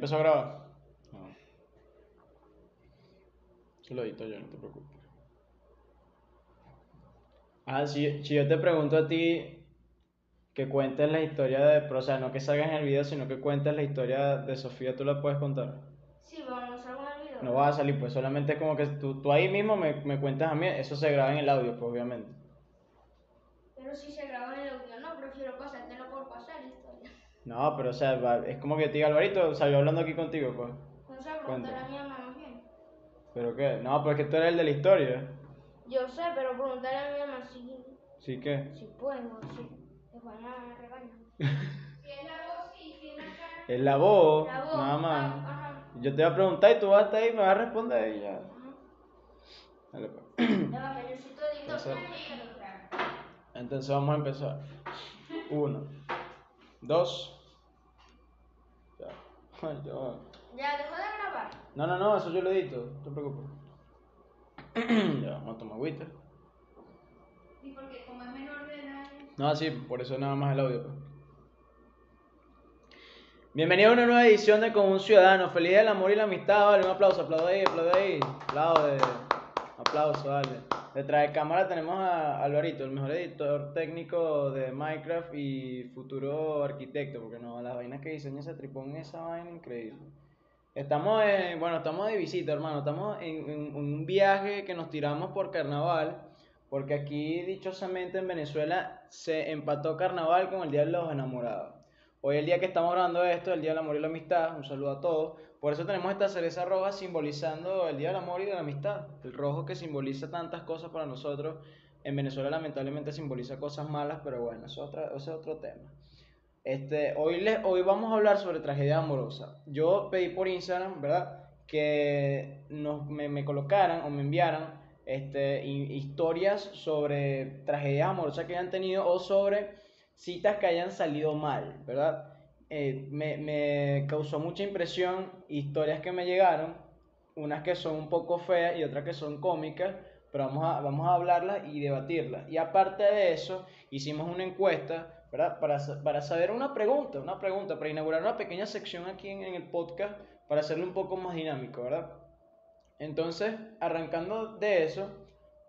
empezó a grabar? No. Eso lo edito yo, no te preocupes. Ah, si, si yo te pregunto a ti que cuentes la historia de, pero, o sea, no que salgas en el video, sino que cuentes la historia de Sofía, ¿tú la puedes contar? Sí, vamos a algún video. No va a salir, pues solamente es como que tú, tú ahí mismo me, me cuentas a mí, eso se graba en el audio, pues obviamente. Pero si se graba en el audio, no, prefiero pasártelo por pasar la historia. No, pero o sea, es como que te diga Alvarito, o sea, yo hablando aquí contigo, pues. O sea, preguntar a mi mamá más bien. ¿Pero qué? No, pero es que tú eres el de la historia. Yo sé, pero preguntarle a mi mamá si, ¿Sí que? si puedo, si regañar. Si es la voz y si la cara. Es la voz, La voz. nada ah. Ajá. Yo te voy a preguntar y tú vas a estar ahí y me vas a responder y ya. ajá. Dale, pues. Ya. Eso. Entonces vamos a empezar. Uno, dos. Ya. Ay, ya va. Ya, dejó de grabar. No, no, no, eso yo lo edito, no te preocupes. ya, vamos a tomar agüita. Y porque como es menor de edad. No, sí, por eso nada más el audio. pues. Bienvenido a una nueva edición de Como un Ciudadano. Feliz del amor y la amistad. Vale, un aplauso, aplaudo ahí, aplaudo ahí. Aplaude. Aplauso, dale. Detrás de cámara tenemos a Alvarito, el mejor editor técnico de Minecraft y futuro arquitecto, porque no, las vainas que diseña ese tripón, esa vaina increíble. Estamos en, bueno, estamos de visita, hermano. Estamos en, en un viaje que nos tiramos por carnaval. Porque aquí, dichosamente, en Venezuela se empató carnaval con el Día de los Enamorados. Hoy, el día que estamos grabando esto, el Día del Amor y la Amistad. Un saludo a todos. Por eso tenemos esta cereza roja simbolizando el Día del Amor y de la Amistad. El rojo que simboliza tantas cosas para nosotros. En Venezuela, lamentablemente, simboliza cosas malas, pero bueno, eso es, otra- ese es otro tema. Este, hoy, les, hoy vamos a hablar sobre tragedia amorosa. Yo pedí por Instagram, ¿verdad? Que nos, me, me colocaran o me enviaran este, hi- historias sobre tragedias amorosas que hayan tenido o sobre citas que hayan salido mal, ¿verdad? Eh, me, me causó mucha impresión historias que me llegaron, unas que son un poco feas y otras que son cómicas, pero vamos a, vamos a hablarlas y debatirlas. Y aparte de eso, hicimos una encuesta, ¿verdad? Para, para saber una pregunta, una pregunta, para inaugurar una pequeña sección aquí en, en el podcast, para hacerlo un poco más dinámico, ¿verdad? Entonces, arrancando de eso,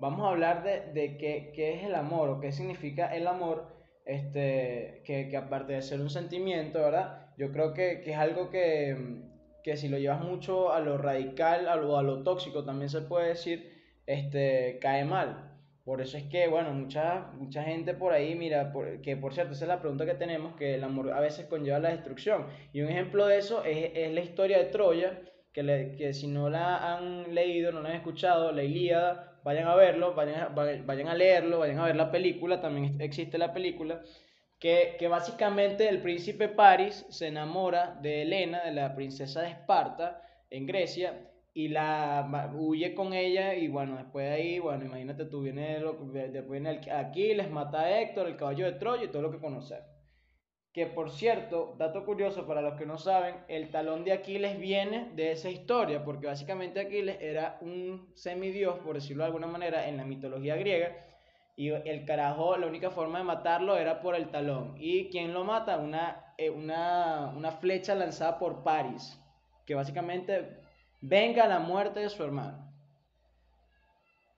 vamos a hablar de, de qué, qué es el amor o qué significa el amor, este, que, que aparte de ser un sentimiento, ¿verdad? Yo creo que, que es algo que, que si lo llevas mucho a lo radical a lo, a lo tóxico, también se puede decir, este, cae mal. Por eso es que, bueno, mucha, mucha gente por ahí, mira, por- que por cierto, esa es la pregunta que tenemos, que el amor a veces conlleva la destrucción. Y un ejemplo de eso es, es la historia de Troya, que, le- que si no la han leído, no la han escuchado, la Ilíada, vayan a verlo, vayan vayan a leerlo, vayan a ver la película, también existe la película, que, que básicamente el príncipe Paris se enamora de Helena, de la princesa de Esparta, en Grecia, y la huye con ella, y bueno, después de ahí, bueno, imagínate tú, viene, lo- después viene el- Aquiles, mata a Héctor, el caballo de Troya y todo lo que conocer. Que por cierto, dato curioso para los que no saben, el talón de Aquiles viene de esa historia, porque básicamente Aquiles era un semidios, por decirlo de alguna manera, en la mitología griega, y el carajo, la única forma de matarlo era por el talón. ¿Y quién lo mata? Una, eh, una, una flecha lanzada por Paris, que básicamente venga la muerte de su hermano.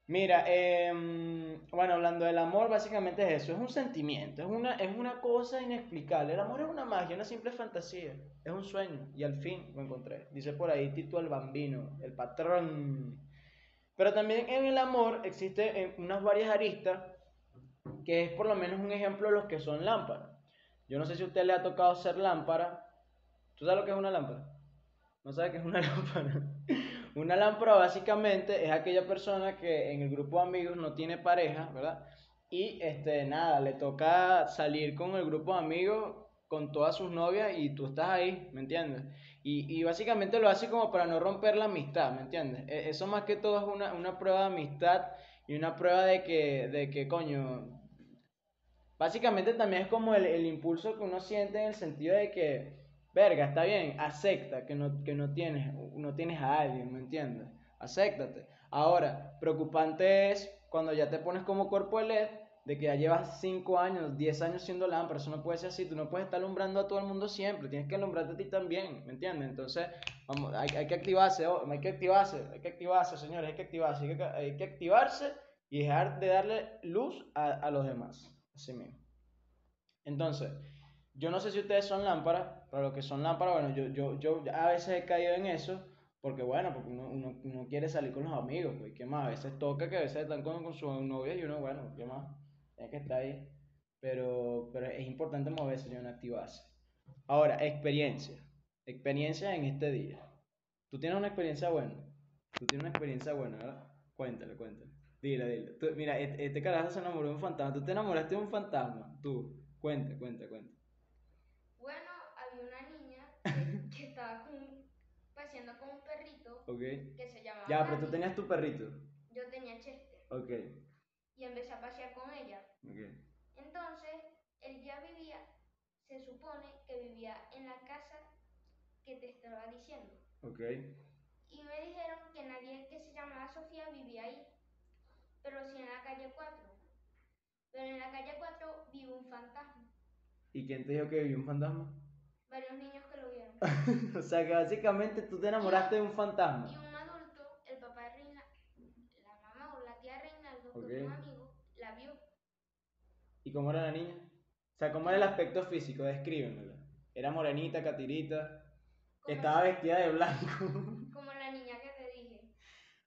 Mira, em, bueno, hablando del amor, básicamente es eso, es un sentimiento, es una, es una cosa inexplicable. El amor es una magia, una simple fantasía, es un sueño, y al fin lo encontré. Dice por ahí Tito el Bambino, el patrón. Pero también en el amor existen eh, unas varias aristas, que es por lo menos un ejemplo de los que son lámparas. Yo no sé si a usted le ha tocado ser lámpara. ¿Tú sabes lo que es una lámpara? ¿No sabes qué es una lámpara? Una lámpara básicamente es aquella persona que en el grupo de amigos no tiene pareja, ¿verdad? Y este, nada, le toca salir con el grupo de amigos, con todas sus novias y tú estás ahí, ¿me entiendes? Y, y básicamente lo hace como para no romper la amistad, ¿me entiendes? E- Eso más que todo es una, una prueba de amistad y una prueba de que, de que coño, básicamente también es como el, el impulso que uno siente en el sentido de que, verga, está bien, acepta que no, que no tienes, no tienes a alguien, ¿me entiendes? Acéptate. Ahora, preocupante es cuando ya te pones como cuerpo de LED de que ya llevas 5 años, 10 años siendo lámpara, eso no puede ser así, tú no puedes estar alumbrando a todo el mundo siempre, tienes que alumbrarte a ti también, ¿me entiendes? Entonces, vamos, hay, que activarse, oh, hay que activarse, hay que activarse, señores, hay que activarse, hay que, hay que activarse y dejar de darle luz a, a los demás, así mismo. Entonces, yo no sé si ustedes son lámparas, para los que son lámparas, bueno, yo, yo, yo a veces he caído en eso, porque bueno, porque uno, uno, uno quiere salir con los amigos, pues, ¿qué más? A veces toca que a veces están con, sus novias y uno, bueno, ¿qué más? Tiene que estar ahí. Pero, pero es importante moverse no activarse. Ahora, experiencia. Experiencia en este día. Tú tienes una experiencia buena. Tú tienes una experiencia buena, ¿verdad? Cuéntale, cuéntale. Dile, dile. Mira, este, este carajo se enamoró de un fantasma. Tú te enamoraste de un fantasma. Tú. Cuenta, cuenta, cuenta. Bueno, había una niña que, que estaba con, paseando con un perrito ¿Ok? que se llamaba Ya, pero tú tenías tu perrito. Yo tenía Chester Ok. y empecé a pasear con ella. Ok. Entonces, él ya vivía, se supone que vivía en la casa que te estaba diciendo. Ok. Y me dijeron que nadie que se llamaba Sofía vivía ahí, pero sí en la calle 4. Pero en la calle 4 vive un fantasma. ¿Y quién te dijo que vivía un fantasma? Varios niños que lo vieron. o sea que básicamente tú te enamoraste de un Y fantasma. un adulto, el papá de Reina, la mamá o la tía Reinaldo, Ok. que un amigo, la vio. ¿Y cómo era la niña? O sea, ¿cómo era el aspecto físico? Descríbemelo. Era morenita, catirita. Estaba vestida de blanco. como la niña que te dije.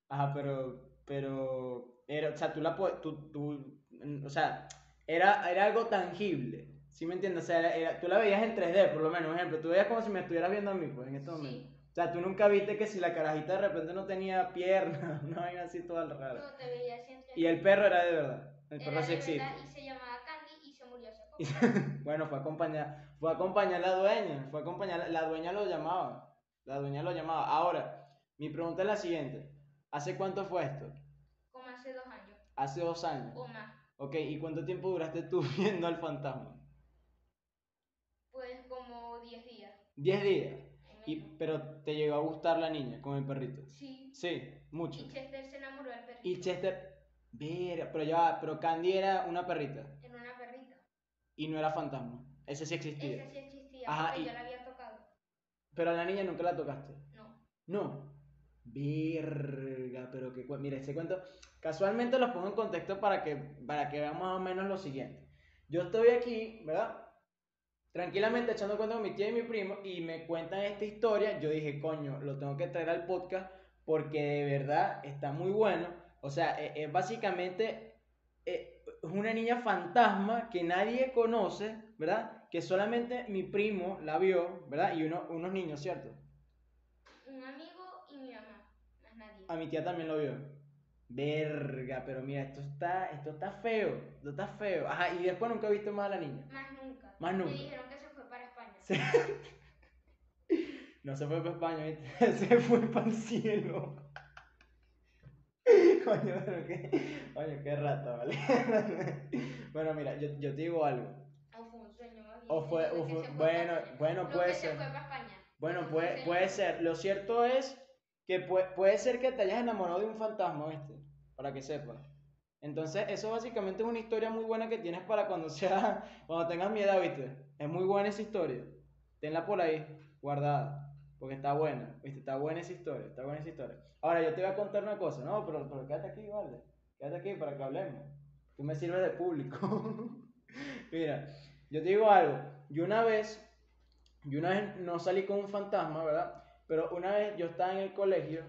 Ajá, pero, pero, era, o sea, tú la tú, tú, o sea, era, era algo tangible, ¿sí me entiendes? O sea, era- era- tú la veías en 3D, por lo menos, por ejemplo, tú veías como si me estuvieras viendo a mí, pues, en este momento. Sí. O sea, tú nunca viste que si la carajita de repente no tenía piernas, una vaina así toda rara. No te veía siempre. Y el perro era de verdad, el Era perro sí existe. y se llamaba Candy y se murió hace poco. Bueno, fue a acompañar, fue a acompañar a la dueña, fue a acompañar, la dueña lo llamaba, la dueña lo llamaba. Ahora, mi pregunta es la siguiente, ¿hace cuánto fue esto? Como hace dos años Hace dos años. o más. Ok, ¿y cuánto tiempo duraste tú viendo al fantasma? 10 días. Y, pero te llegó a gustar la niña con el perrito. Sí. Sí, mucho. Y Chester se enamoró del perrito. Y Chester, vera, pero ya, pero Candy era una perrita. Era una perrita. Y no era fantasma. Ese sí existía. Ese sí existía, Ajá, y... yo la había tocado. Pero a la niña nunca la tocaste. No. No. Verga, pero que mira este cuento. Casualmente los pongo en contexto para que para que vean más o menos lo siguiente. Yo estoy aquí, ¿verdad? Tranquilamente echando cuenta con mi tía y mi primo y me cuentan esta historia. Yo dije, coño, lo tengo que traer al podcast porque de verdad está muy bueno. O sea, e- es, básicamente es una niña fantasma que nadie conoce, ¿verdad? Que solamente mi primo la vio, ¿verdad? Y uno, unos niños, ¿cierto? Un amigo y mi mamá. Más nadie. A mi tía también lo vio. Verga, pero mira, esto está, esto está feo, esto está feo. Ajá, y después nunca viste más a la niña. Más nunca. Más Me nunca. dijeron que se fue para España. Se- No se fue para España, se fue para el cielo. Coño, pero qué, coño, qué rata, ¿vale? bueno, mira, yo, yo te digo algo. O fue un sueño. O fue, o fue- bueno, bueno, No, puede ser. Se fue para España. Bueno, puede, puede ser. Lo cierto es que puede, puede ser que te hayas enamorado de un fantasma, ¿viste? Para que sepas. Entonces, eso básicamente es una historia muy buena que tienes para cuando sea, cuando tengas miedo, ¿viste? Es muy buena esa historia. Tenla por ahí, guardada. Porque está buena, ¿viste? Está buena esa historia, está buena esa historia. Ahora, yo te voy a contar una cosa, ¿no? Pero, pero quédate aquí, vale. Quédate aquí para que hablemos. Tú me sirves de público. Mira, yo te digo algo. Yo una vez, yo una vez no salí con un fantasma, ¿verdad? Pero una vez yo estaba en el colegio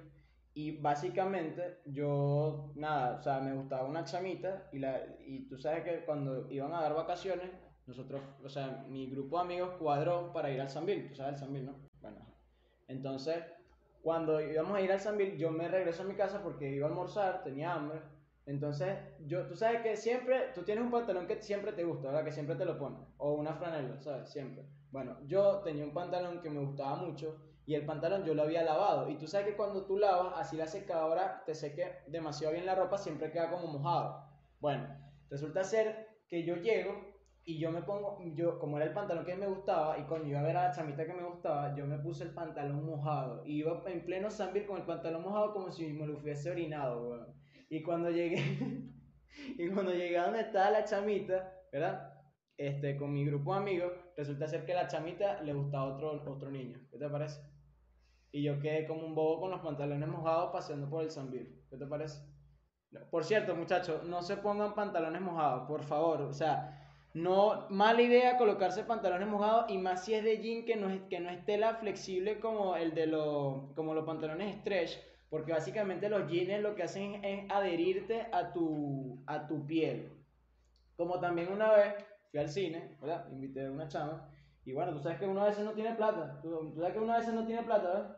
y básicamente yo, nada, o sea, me gustaba una chamita y, la, y tú sabes que cuando iban a dar vacaciones, nosotros, o sea, mi grupo de amigos cuadró para ir al Sambil, tú sabes el Sambil, ¿no? Bueno, entonces, cuando íbamos a ir al Sambil, yo me regreso a mi casa porque iba a almorzar, tenía hambre. Entonces, yo, tú sabes que siempre, tú tienes un pantalón que siempre te gusta, ¿verdad? Que siempre te lo pones. O una franela, ¿sabes? Siempre. Bueno, yo tenía un pantalón que me gustaba mucho y el pantalón yo lo había lavado. Y tú sabes que cuando tú lavas, así la secadora te seque demasiado bien la ropa, siempre queda como mojado. Bueno, resulta ser que yo llego y yo me pongo, yo, como era el pantalón que me gustaba, y cuando iba a ver a la chamita que me gustaba, yo me puse el pantalón mojado. Y iba en pleno Sambil con el pantalón mojado como si me lo hubiese orinado, weón. Y cuando llegué, Y cuando llegué a donde estaba la chamita, ¿verdad? Este, con mi grupo de amigos, resulta ser que la chamita le gustaba otro, otro niño. ¿Qué te parece? Y yo quedé como un bobo con los pantalones mojados paseando por el Sanville. ¿Qué te parece? Por cierto, muchachos, no se pongan pantalones mojados, por favor. O sea, no, mala idea colocarse pantalones mojados y más si es de jean que no es, que no es tela flexible como el de los, como los pantalones stretch, porque básicamente los jeans lo que hacen es adherirte a tu, a tu piel. Como también una vez fui al cine, ¿verdad? Invité a una chama. Y bueno, tú sabes que uno a veces no tiene plata. Tú, sabes que uno a veces no tiene plata, ¿verdad?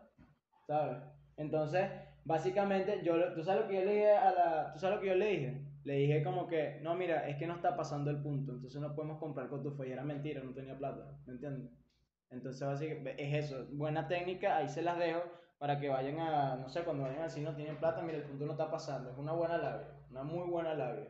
¿Sabes? Entonces, básicamente, yo, ¿tú sabes lo que yo le dije a la... ¿Tú sabes lo que yo le dije? Le dije como que, no, mira, es que no está pasando el punto, entonces no podemos comprar con tu Y era mentira, no tenía plata, ¿me entiendes? Entonces, básicamente, es eso, buena técnica, ahí se las dejo para que vayan a, no sé, cuando vayan al cine no tienen plata, mira, el punto no está pasando, es una buena labia, una muy buena labia.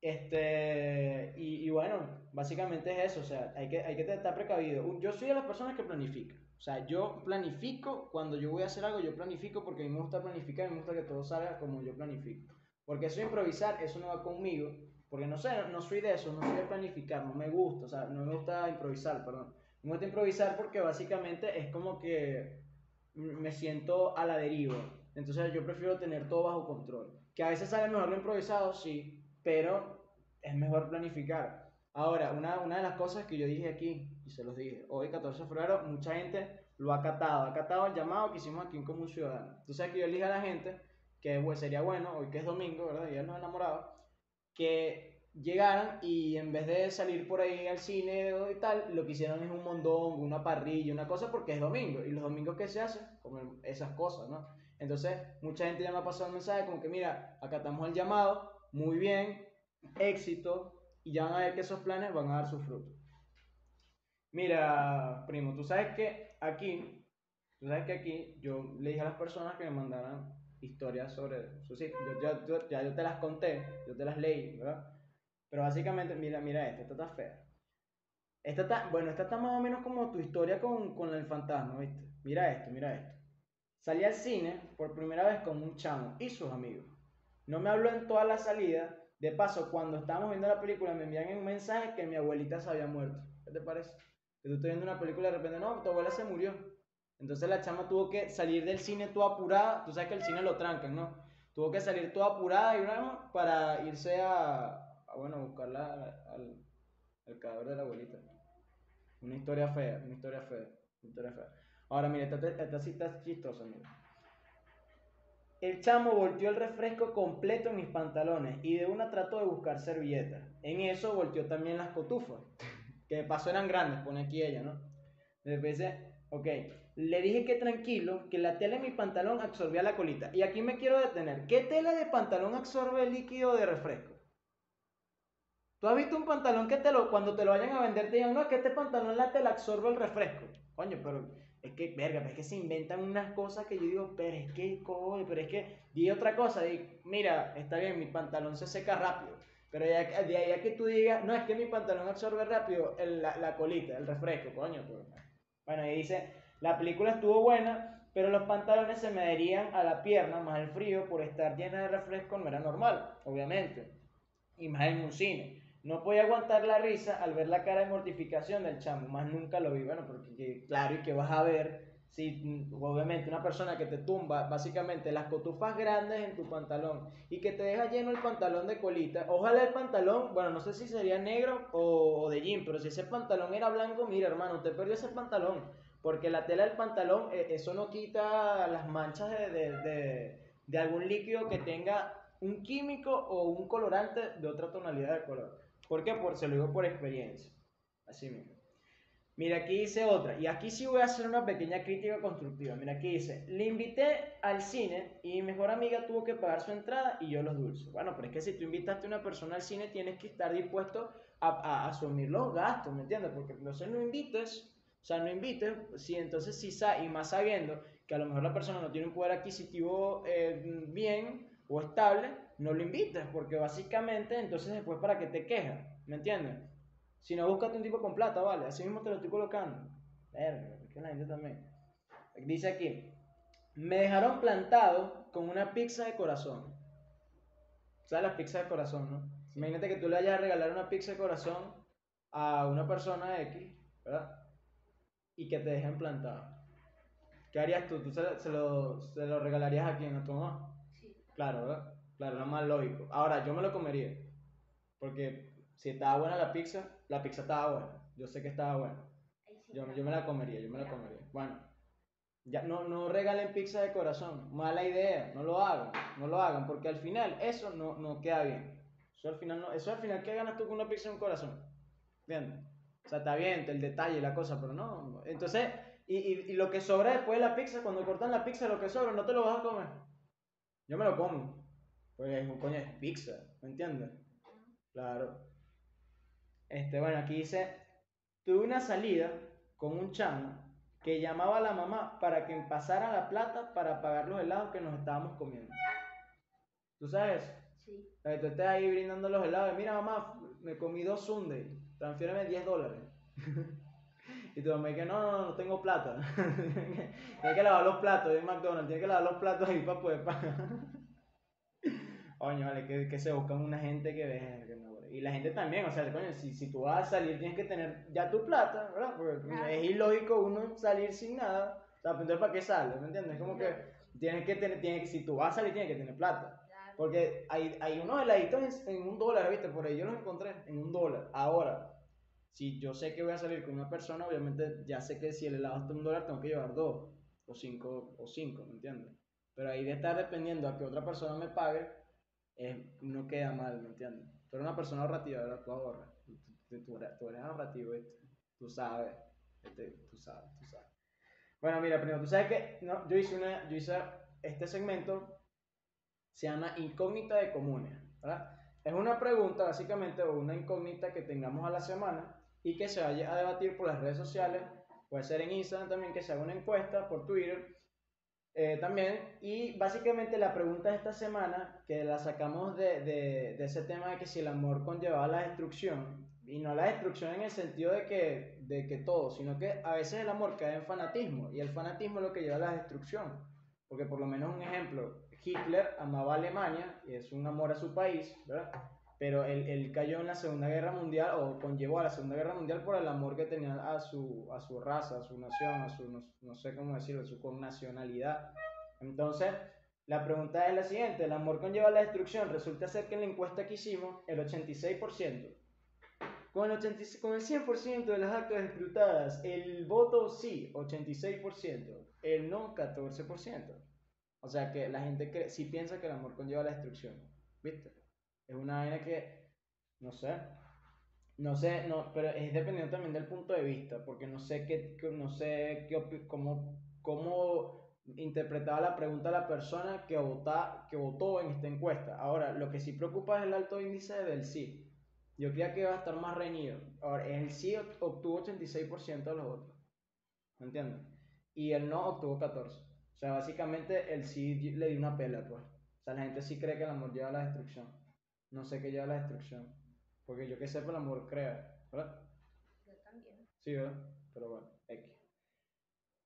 Este, y, y, bueno, básicamente es eso, o sea, hay que, hay que estar precavido. Yo soy de las personas que planifican, o sea, yo planifico, cuando yo voy a hacer algo, yo planifico porque a mí me gusta planificar me gusta que todo salga como yo planifico. Porque eso improvisar, eso no va conmigo, porque no sé, no soy de eso, no soy de planificar, no me gusta, o sea, no me gusta improvisar, perdón. Me gusta improvisar porque básicamente es como que me siento a la deriva. Entonces yo prefiero tener todo bajo control. Que a veces sale mejor lo improvisado, sí, pero es mejor planificar. Ahora, una, una de las cosas que yo dije aquí, y se los dije, hoy 14 de febrero, mucha gente lo ha catado, ha catado el llamado que hicimos aquí en Común Ciudadano. Sabes que yo le dije a la gente que pues, sería bueno, hoy que es domingo, ¿verdad? Y él no enamorado, que llegaran y en vez de salir por ahí al cine y tal, lo que hicieron es un mondón, una parrilla, una cosa, porque es domingo. Y los domingos, ¿qué se hace? Como esas cosas, ¿no? Entonces, mucha gente ya me ha pasado el mensaje como que, mira, acá estamos el llamado, muy bien, éxito, y ya van a ver que esos planes van a dar sus frutos. Mira, primo, tú sabes que aquí, tú sabes que aquí yo le dije a las personas que me mandaran historias sobre su sitio. Yo, ya yo te las conté, yo te las leí, ¿verdad? Pero básicamente, mira, mira esta, esta está fea. Esta está, bueno, esta está más o menos como tu historia con, con el fantasma, ¿viste? Mira esto, mira esto. Salí al cine por primera vez con un chamo y sus amigos. No me habló en toda la salida. De paso, cuando estábamos viendo la película, me envían un mensaje que mi abuelita se había muerto. ¿Qué te parece? Que tú estás viendo una película y de repente, no, tu abuela se murió. Entonces la chama tuvo que salir del cine toda apurada. Tú sabes que el cine lo trancan, ¿no? Tuvo que salir toda apurada y una para irse a, a bueno, buscarla al, al cadáver de la abuelita. Una historia fea, una historia fea, una historia fea. Ahora, mire, esta, esta cita es chistosa, mira. El chamo volteó el refresco completo en mis pantalones y de una trató de buscar servilletas. En eso volteó también las cotufas, que de paso eran grandes, pone aquí ella, ¿no? Después ok, le dije que tranquilo, que la tela de mi pantalón absorbía la colita. Y aquí me quiero detener. ¿Qué tela de pantalón absorbe el líquido de refresco? ¿Tú has visto un pantalón que te lo, cuando te lo vayan a vender te digan, no, que este pantalón la tela absorbe el refresco? Coño, pero es que, verga, pero es que se inventan unas cosas que yo digo, pero es que, coño, pero es que, di otra cosa, di, mira, está bien, mi pantalón se seca rápido. Pero de ahí a que tú digas, no, es que mi pantalón absorbe rápido la, la, colita, el refresco, coño. Pues. Bueno, y dice, la película estuvo buena, pero los pantalones se me adherían a la pierna, más el frío por estar llena de refresco no era normal, obviamente. Y más en un cine. No podía aguantar la risa al ver la cara de mortificación del chamo, más nunca lo vi. Bueno, porque claro, y que vas a ver si obviamente una persona que te tumba básicamente las cotufas grandes en tu pantalón y que te deja lleno el pantalón de colita, ojalá el pantalón, bueno, no sé si sería negro o, de jean, pero si ese pantalón era blanco, mira hermano, usted perdió ese pantalón, porque la tela del pantalón, eh, eso no quita las manchas de, algún líquido que tenga un químico o un colorante de otra tonalidad de color. ¿Por qué? Por, se lo digo por experiencia. Así mismo. Mira, aquí dice otra. Y aquí sí voy a hacer una pequeña crítica constructiva. Mira, aquí dice, le invité al cine y mi mejor amiga tuvo que pagar su entrada y yo los dulces. Bueno, pero es que si tú invitaste a una persona al cine, tienes que estar dispuesto a, asumir los gastos, ¿me entiendes? Porque entonces no invites o sea, no invites, si entonces sí, y más sabiendo que a lo mejor la persona no tiene un poder adquisitivo eh, bien o estable, no lo invites, porque básicamente entonces después para qué te quejas, ¿me entiendes? Si no, búscate un tipo con plata, ¿vale? Así mismo te lo estoy colocando. Verga, que la gente también. Dice aquí, me dejaron plantado con una pizza de corazón. ¿Sabes las pizzas de corazón, no? Imagínate que tú le vayas a regalar una pizza de corazón a una persona X, ¿verdad? Y que te dejen plantado. ¿Qué harías tú? ¿Tú se, lo- se lo, se lo regalarías a quién? ¿A tu mamá? Sí. Claro, ¿verdad? Claro, lo más lógico. Ahora, yo me lo comería. Porque si estaba buena la pizza, la pizza estaba buena. Yo sé que estaba buena. Yo, yo me la comería, yo me la comería. Bueno, ya no, no regalen pizza de corazón. Mala idea, no lo hagan, no lo hagan, porque al final eso no, no queda bien. Eso al final no, eso al final ¿qué ganas tú con una pizza de un corazón? ¿Entiendes? O sea, está bien el detalle y la cosa, pero no. Entonces, y, y, y lo que sobra después de la pizza, cuando cortan la pizza, lo que sobra, no te lo vas a comer. Yo me lo como. Pues es un coño es pizza, ¿me entiendes? Claro. Este, bueno, aquí dice, tuve una salida con un chamo que llamaba a la mamá para que pasara la plata para pagar los helados que nos estábamos comiendo. ¿Tú sabes eso? Sí. La que tú estés ahí brindando los helados, mira mamá, me comí dos Sunday, transfiéreme 10 dólares. y tu mamá dice, no, no, no tengo plata. tiene que lavar los platos en McDonald's, tiene que lavar los platos ahí para poder pagar. Coño, vale, que, que se buscan una gente que ve. que no, y la gente también, o sea, coño, si, si tú vas a salir tienes que tener ya tu plata, ¿verdad? Porque Claro. es ilógico uno salir sin nada. O sea, entonces ¿para qué sales? ¿Me entiendes? Como que tienes que tener, tienes si tú vas a salir tienes que tener plata. Claro. Porque hay, hay unos heladitos en, en un dólar, ¿viste? Por ahí yo los encontré en un dólar. Ahora, si yo sé que voy a salir con una persona, obviamente ya sé que si el helado está en un dólar, tengo que llevar dos, o cinco, o cinco, ¿me entiendes? Pero ahí de estar dependiendo a que otra persona me pague, no queda mal, ¿me entiendes? Tú eres una persona ahorrativa, ¿verdad? Tú ahorras. Tú, tú- tú tú eres ahorrativo, ¿viste? Tú sabes, ¿viste? Tú sabes, tú sabes. Bueno, mira, primero, tú sabes que no, yo hice una, yo hice este segmento se llama incógnita de comunes, ¿verdad? Es una pregunta básicamente o una incógnita que tengamos a la semana y que se vaya a debatir por las redes sociales, puede ser en Instagram también que se haga una encuesta, por Twitter eh, también. Y básicamente la pregunta de esta semana, que la sacamos de, de, ese tema de que si el amor conllevaba la destrucción, y no la destrucción en el sentido de que, de que todo, sino que a veces el amor cae en fanatismo, y el fanatismo es lo que lleva a la destrucción. Porque por lo menos un ejemplo, Hitler amaba a Alemania, y es un amor a su país, ¿verdad? Pero él, él cayó en la Segunda Guerra Mundial, o conllevó a la Segunda Guerra Mundial por el amor que tenía a su, a su raza, a su nación, a su, no, no sé cómo decirlo, a su connacionalidad. Entonces, la pregunta es la siguiente, ¿el amor conlleva la destrucción? Resulta ser que en la encuesta que hicimos, el 86%, con el, 86 con el 100% de las actas escrutadas, el voto sí, 86%, el no, 14%. O sea que la gente cree, sí piensa que el amor conlleva la destrucción, ¿viste? Es una vaina que, no sé, no sé, no, pero es dependiendo también del punto de vista, porque no sé qué, no sé qué, cómo, cómo interpretaba la pregunta la persona que, vota, que votó en esta encuesta. Ahora, lo que sí preocupa es el alto índice del sí. Yo creía que iba a estar más reñido. Ahora, el sí obt- obtuvo 86% de los votos. ¿Me entiendes? Y el no obtuvo 14%. O sea, básicamente el sí le dio una pela, pues. O sea, la gente sí cree que el amor lleva a la destrucción. No sé qué lleva la destrucción. Porque yo que sé, el amor crea, ¿verdad? Yo también. Sí, ¿verdad? Pero bueno, X.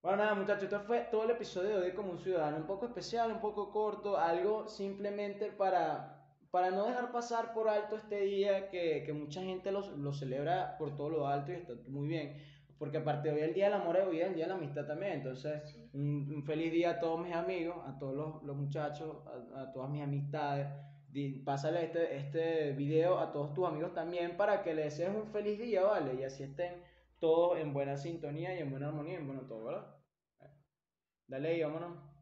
Bueno, nada, muchachos, esto fue todo el episodio de hoy como un ciudadano. Un poco especial, un poco corto, algo simplemente para, para no dejar pasar por alto este día que, que mucha gente lo, lo celebra por todo lo alto y está muy bien. Porque aparte hoy es el Día del Amor hoy es el Día de la Amistad también. Entonces, Sí. un, un feliz día a todos mis amigos, a todos los, los muchachos, a, a todas mis amistades. Pásale este, este video a todos tus amigos también para que les desees un feliz día, ¿vale? Y así estén todos en buena sintonía y en buena armonía, en bueno todo, ¿verdad? Dale ahí, vámonos.